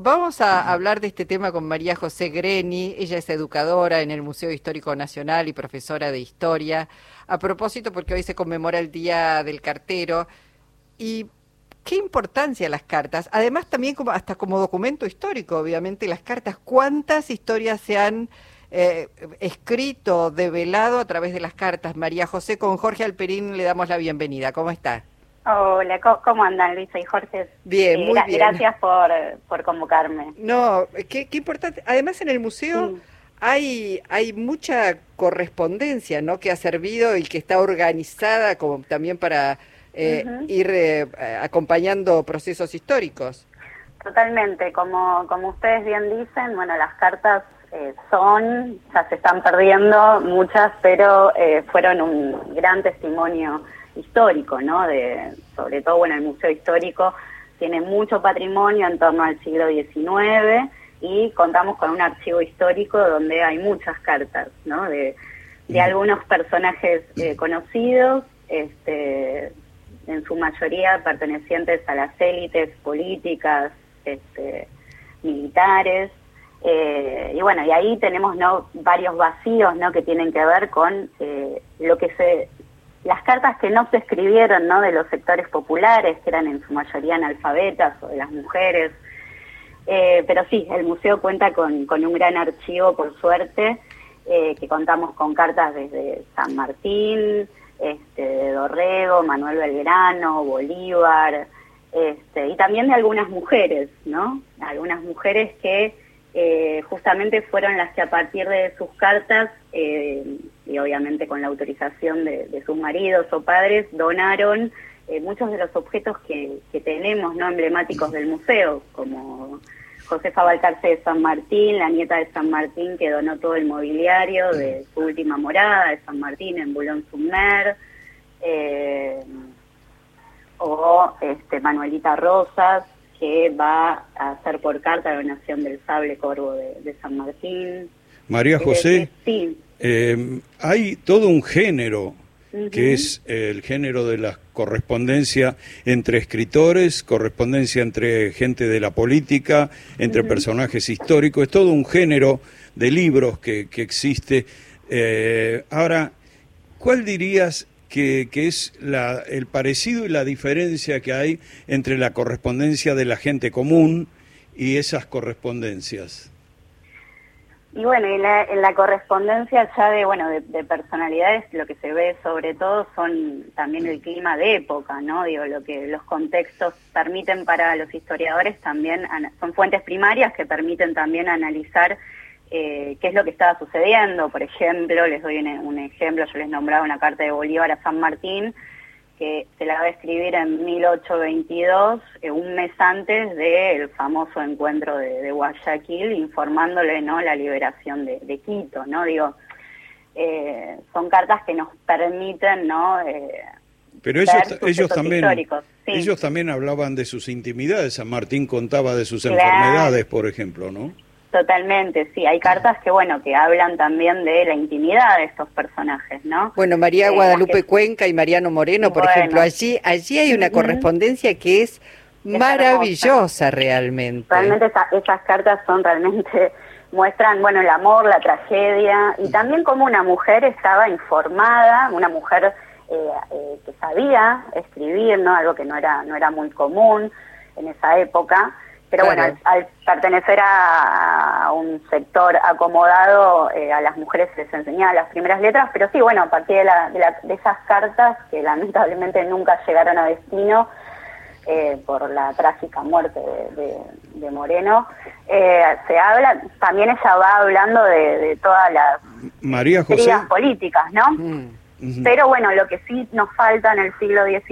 vamos a hablar de este tema con María José Greni. Ella es educadora en el Museo Histórico Nacional y profesora de historia. A propósito, porque hoy se conmemora el Día del Cartero. Y qué importancia las cartas. Además, también como, hasta como documento histórico, obviamente, las cartas. ¿Cuántas historias se han eh, escrito, develado a través de las cartas? María José, con Jorge Alperín le damos la bienvenida. ¿Cómo está? Hola, ¿cómo andan Luisa y Jorge? Bien, muy bien. Gracias por, por convocarme. No, qué, qué importante. Además en el museo hay, hay mucha correspondencia, ¿no? Que ha servido y que está organizada como también para eh, ir eh, acompañando procesos históricos. Totalmente, como, como ustedes bien dicen, bueno, las cartas eh, son, ya se están perdiendo muchas, pero fueron un gran testimonio histórico, ¿no? De, sobre todo, bueno, el Museo Histórico tiene mucho patrimonio en torno al siglo XIX y contamos con un archivo histórico donde hay muchas cartas, ¿no? De, de algunos personajes eh, conocidos, este, en su mayoría pertenecientes a las élites políticas, este, militares, eh, y bueno, y ahí tenemos ¿no? varios vacíos ¿no? que tienen que ver con eh, lo que se las cartas que no se escribieron ¿no? de los sectores populares, que eran en su mayoría analfabetas o de las mujeres. Eh, pero sí, el museo cuenta con, con un gran archivo, por suerte, eh, que contamos con cartas desde San Martín, este, de Dorrego, Manuel Belgrano, Bolívar, este, y también de algunas mujeres, ¿no? Algunas mujeres que eh, justamente fueron las que a partir de sus cartas, y obviamente con la autorización de, sus maridos o padres, donaron eh, muchos de los objetos que, tenemos, no emblemáticos del museo, como Josefa Balcarce de San Martín, la nieta de San Martín que donó todo el mobiliario de su última morada de San Martín en Boulogne-sur-Mer, o este, Manuelita Rosas, que va a hacer por carta la donación del sable corvo de, San Martín. María eh, José, sí. Eh, hay todo un género que es el género de la correspondencia entre escritores, correspondencia entre gente de la política, entre personajes históricos, es todo un género de libros que, que existe. Eh, ahora, ¿cuál dirías que, es la, el parecido y la diferencia que hay entre la correspondencia de la gente común y esas correspondencias. Y bueno, en la, en la correspondencia ya de, bueno, de, personalidades, lo que se ve sobre todo son también el clima de época, ¿no? Digo, lo que los contextos permiten para los historiadores también, son fuentes primarias que permiten también analizar eh, qué es lo que estaba sucediendo. Por ejemplo, les doy un, ejemplo, yo les nombraba una carta de Bolívar a San Martín, que se la va a escribir en 1822, eh, un mes antes del famoso encuentro de, Guayaquil, informándole no la liberación de, Quito, ¿no? Digo, eh, son cartas que nos permiten, ¿no? Pero ellos, ellos también ellos también hablaban de sus intimidades. San Martín contaba de sus enfermedades, por ejemplo, ¿no? Totalmente, sí. Hay cartas que, bueno, que hablan también de la intimidad de estos personajes, ¿no? Bueno, María eh, Guadalupe Cuenca y Mariano Moreno, por ejemplo, allí, allí hay una correspondencia que es, maravillosa realmente. Realmente esas cartas son realmente muestran, bueno, el amor, la tragedia y también cómo una mujer estaba informada, una mujer eh, eh, que sabía escribir, ¿no? Algo que no era no era muy común en esa época pero bueno, al, pertenecer a, un sector acomodado, eh, a las mujeres les enseñaba las primeras letras, pero sí, bueno, a partir de, la, de, esas cartas, que lamentablemente nunca llegaron a destino eh, por la trágica muerte de, Moreno, eh, se habla, también ella va hablando de, todas las María políticas, ¿no? Mm. Pero bueno, lo que sí nos falta en el siglo XIX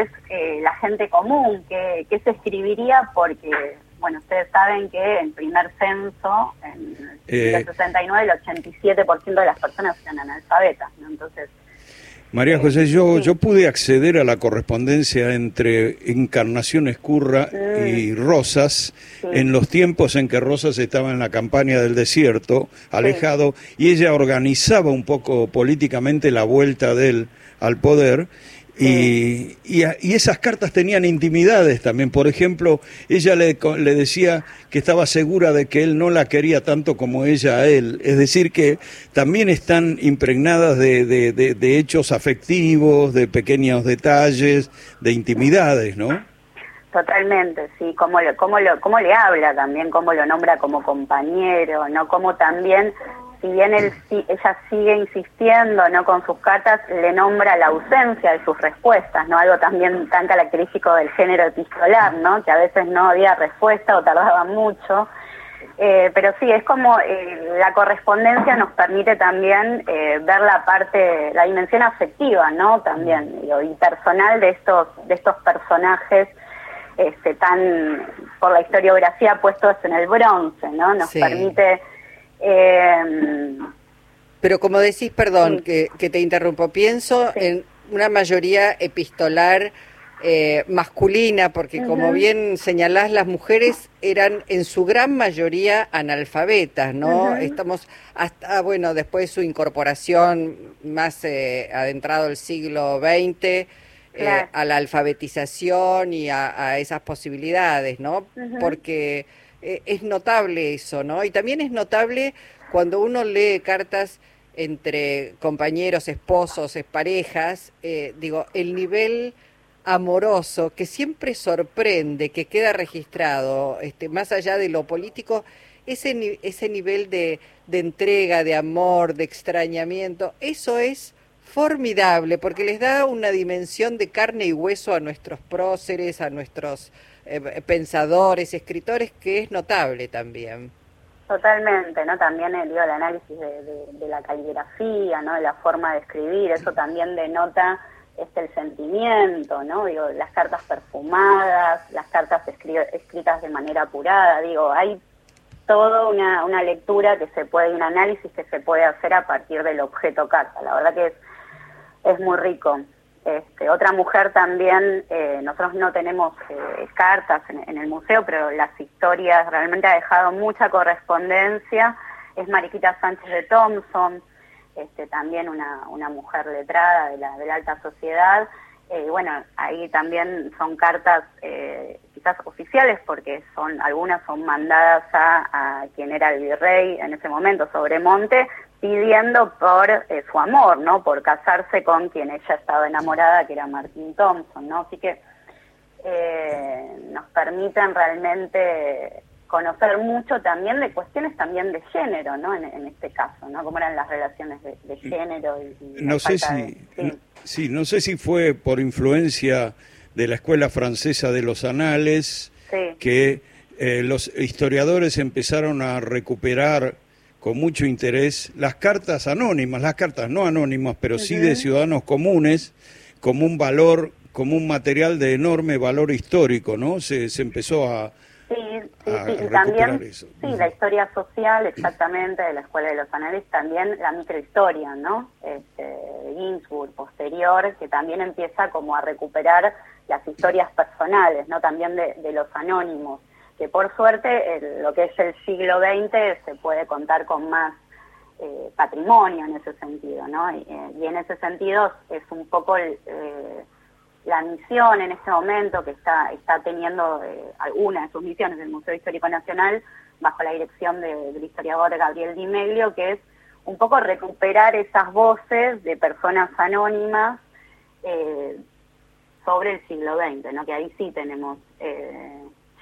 es eh, la gente común, que, que se escribiría porque, bueno, ustedes saben que en el primer censo, en el 69, eh, el 87% de las personas eran analfabetas, ¿no? Entonces, María José, yo, yo pude acceder a la correspondencia entre Encarnación Escurra y. Rosas en los tiempos en que Rosas estaba en la campaña del desierto, alejado, y ella organizaba un poco políticamente la vuelta de él al poder. Y, y, esas cartas tenían intimidades también. Por ejemplo, ella le, le, decía que estaba segura de que él no la quería tanto como ella a él. Es decir, que también están impregnadas de, de, de hechos afectivos, de pequeños detalles, de intimidades, ¿no? Totalmente, sí, cómo, lo, cómo, lo, cómo le habla también, cómo lo nombra como compañero, ¿no? Cómo también, si bien él, ella sigue insistiendo, ¿no? Con sus cartas, le nombra la ausencia de sus respuestas, ¿no? Algo también tan característico del género epistolar, ¿no? Que a veces no había respuesta o tardaba mucho. Eh, pero sí, es como eh, la correspondencia nos permite también eh, ver la parte, la dimensión afectiva, ¿no? También, y personal de estos, de estos personajes este, tan por la historiografía puestos en el bronce, ¿no? Nos permite... Eh, Pero como decís, perdón, que, te interrumpo, pienso en una mayoría epistolar eh, masculina, porque como bien señalás, las mujeres eran en su gran mayoría analfabetas, ¿no? Estamos hasta, bueno, después de su incorporación más eh, adentrado el siglo XX, eh, a la alfabetización y a, esas posibilidades, ¿no? Porque eh, es notable eso, ¿no? Y también es notable cuando uno lee cartas entre compañeros, esposos, parejas, eh, digo, el nivel amoroso que siempre sorprende, que queda registrado, este, más allá de lo político, ese, ese nivel de, de entrega, de amor, de extrañamiento, eso es formidable porque les da una dimensión de carne y hueso a nuestros próceres, a nuestros eh, pensadores, escritores, que es notable también. Totalmente, ¿no? También el, el análisis de, la caligrafía, ¿no? De la forma de escribir, eso también denota este el sentimiento, ¿no? Digo, las cartas perfumadas, las cartas escritas de manera apurada, digo, hay toda una, una lectura que se puede, un análisis que se puede hacer a partir del objeto carta. La verdad que es es muy rico. Este, otra mujer también, eh, nosotros no tenemos eh, cartas en, el museo, pero las historias realmente ha dejado mucha correspondencia. Es Mariquita Sánchez de Thompson, este, también una, una mujer letrada de la, de alta sociedad. Eh, bueno, ahí también son cartas quizás oficiales porque son algunas son mandadas a, a, quien era el virrey en ese momento, Sobremonte, pidiendo por eh, su amor, ¿no? Por casarse con quien ella estaba enamorada, que era Martin Thompson, ¿no? Así que eh, nos permiten realmente conocer mucho también de cuestiones también de género, ¿no? En, este caso, ¿no? Cómo eran las relaciones de, género y, no sé si sí. no sé si fue por influencia de la escuela francesa de los anales que eh, los historiadores empezaron a recuperar con mucho interés las cartas anónimas, las cartas no anónimas, pero sí de ciudadanos comunes, como un valor, como un material de enorme valor histórico, ¿no? Se, se empezó a, Sí, sí, sí. y también, sí, la historia social, exactamente, de la Escuela de los Anales, también la microhistoria, ¿no? Este, Ginsburg, posterior, que también empieza como a recuperar las historias personales, ¿no? También de, de los anónimos que por suerte lo que es el siglo XX se puede contar con más eh, patrimonio en ese sentido, ¿no? Y, eh, en ese sentido es un poco eh, la misión en este momento que está, está teniendo alguna de sus misiones del Museo Histórico Nacional bajo la dirección del historiador Gabriel Di Meglio, que es un poco recuperar esas voces de personas anónimas sobre el siglo XX, ¿no? Que ahí sí tenemos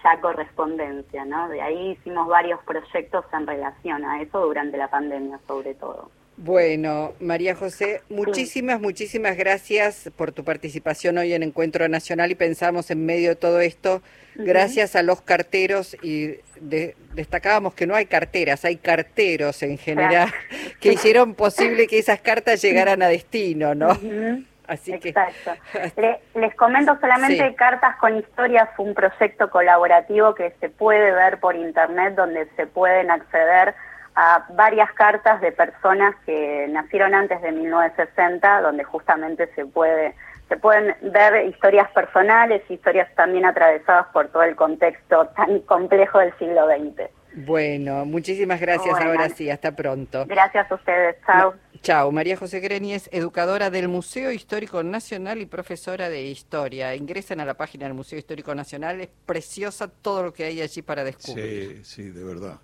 ya correspondencia, ¿no? De ahí hicimos varios proyectos en relación a eso durante la pandemia, sobre todo. Bueno, María José, muchísimas, muchísimas gracias por tu participación hoy en Encuentro Nacional y pensamos en medio de todo esto, gracias a los carteros y destacábamos que no hay carteras, hay carteros en general que hicieron posible que esas cartas llegaran a destino, ¿no? Exacto. les comento solamente Cartas con Historias, un proyecto colaborativo que se puede ver por internet donde se pueden acceder a varias cartas de personas que nacieron antes de 1960, donde justamente se puede se pueden ver historias personales, historias también atravesadas por todo el contexto tan complejo del siglo XX. Bueno, muchísimas gracias ahora sí, hasta pronto. Gracias a ustedes, chao. Chao, María José Greni es educadora del Museo Histórico Nacional y profesora de historia. Ingresen a la página del Museo Histórico Nacional, es preciosa todo lo que hay allí para descubrir. Sí, sí, de verdad.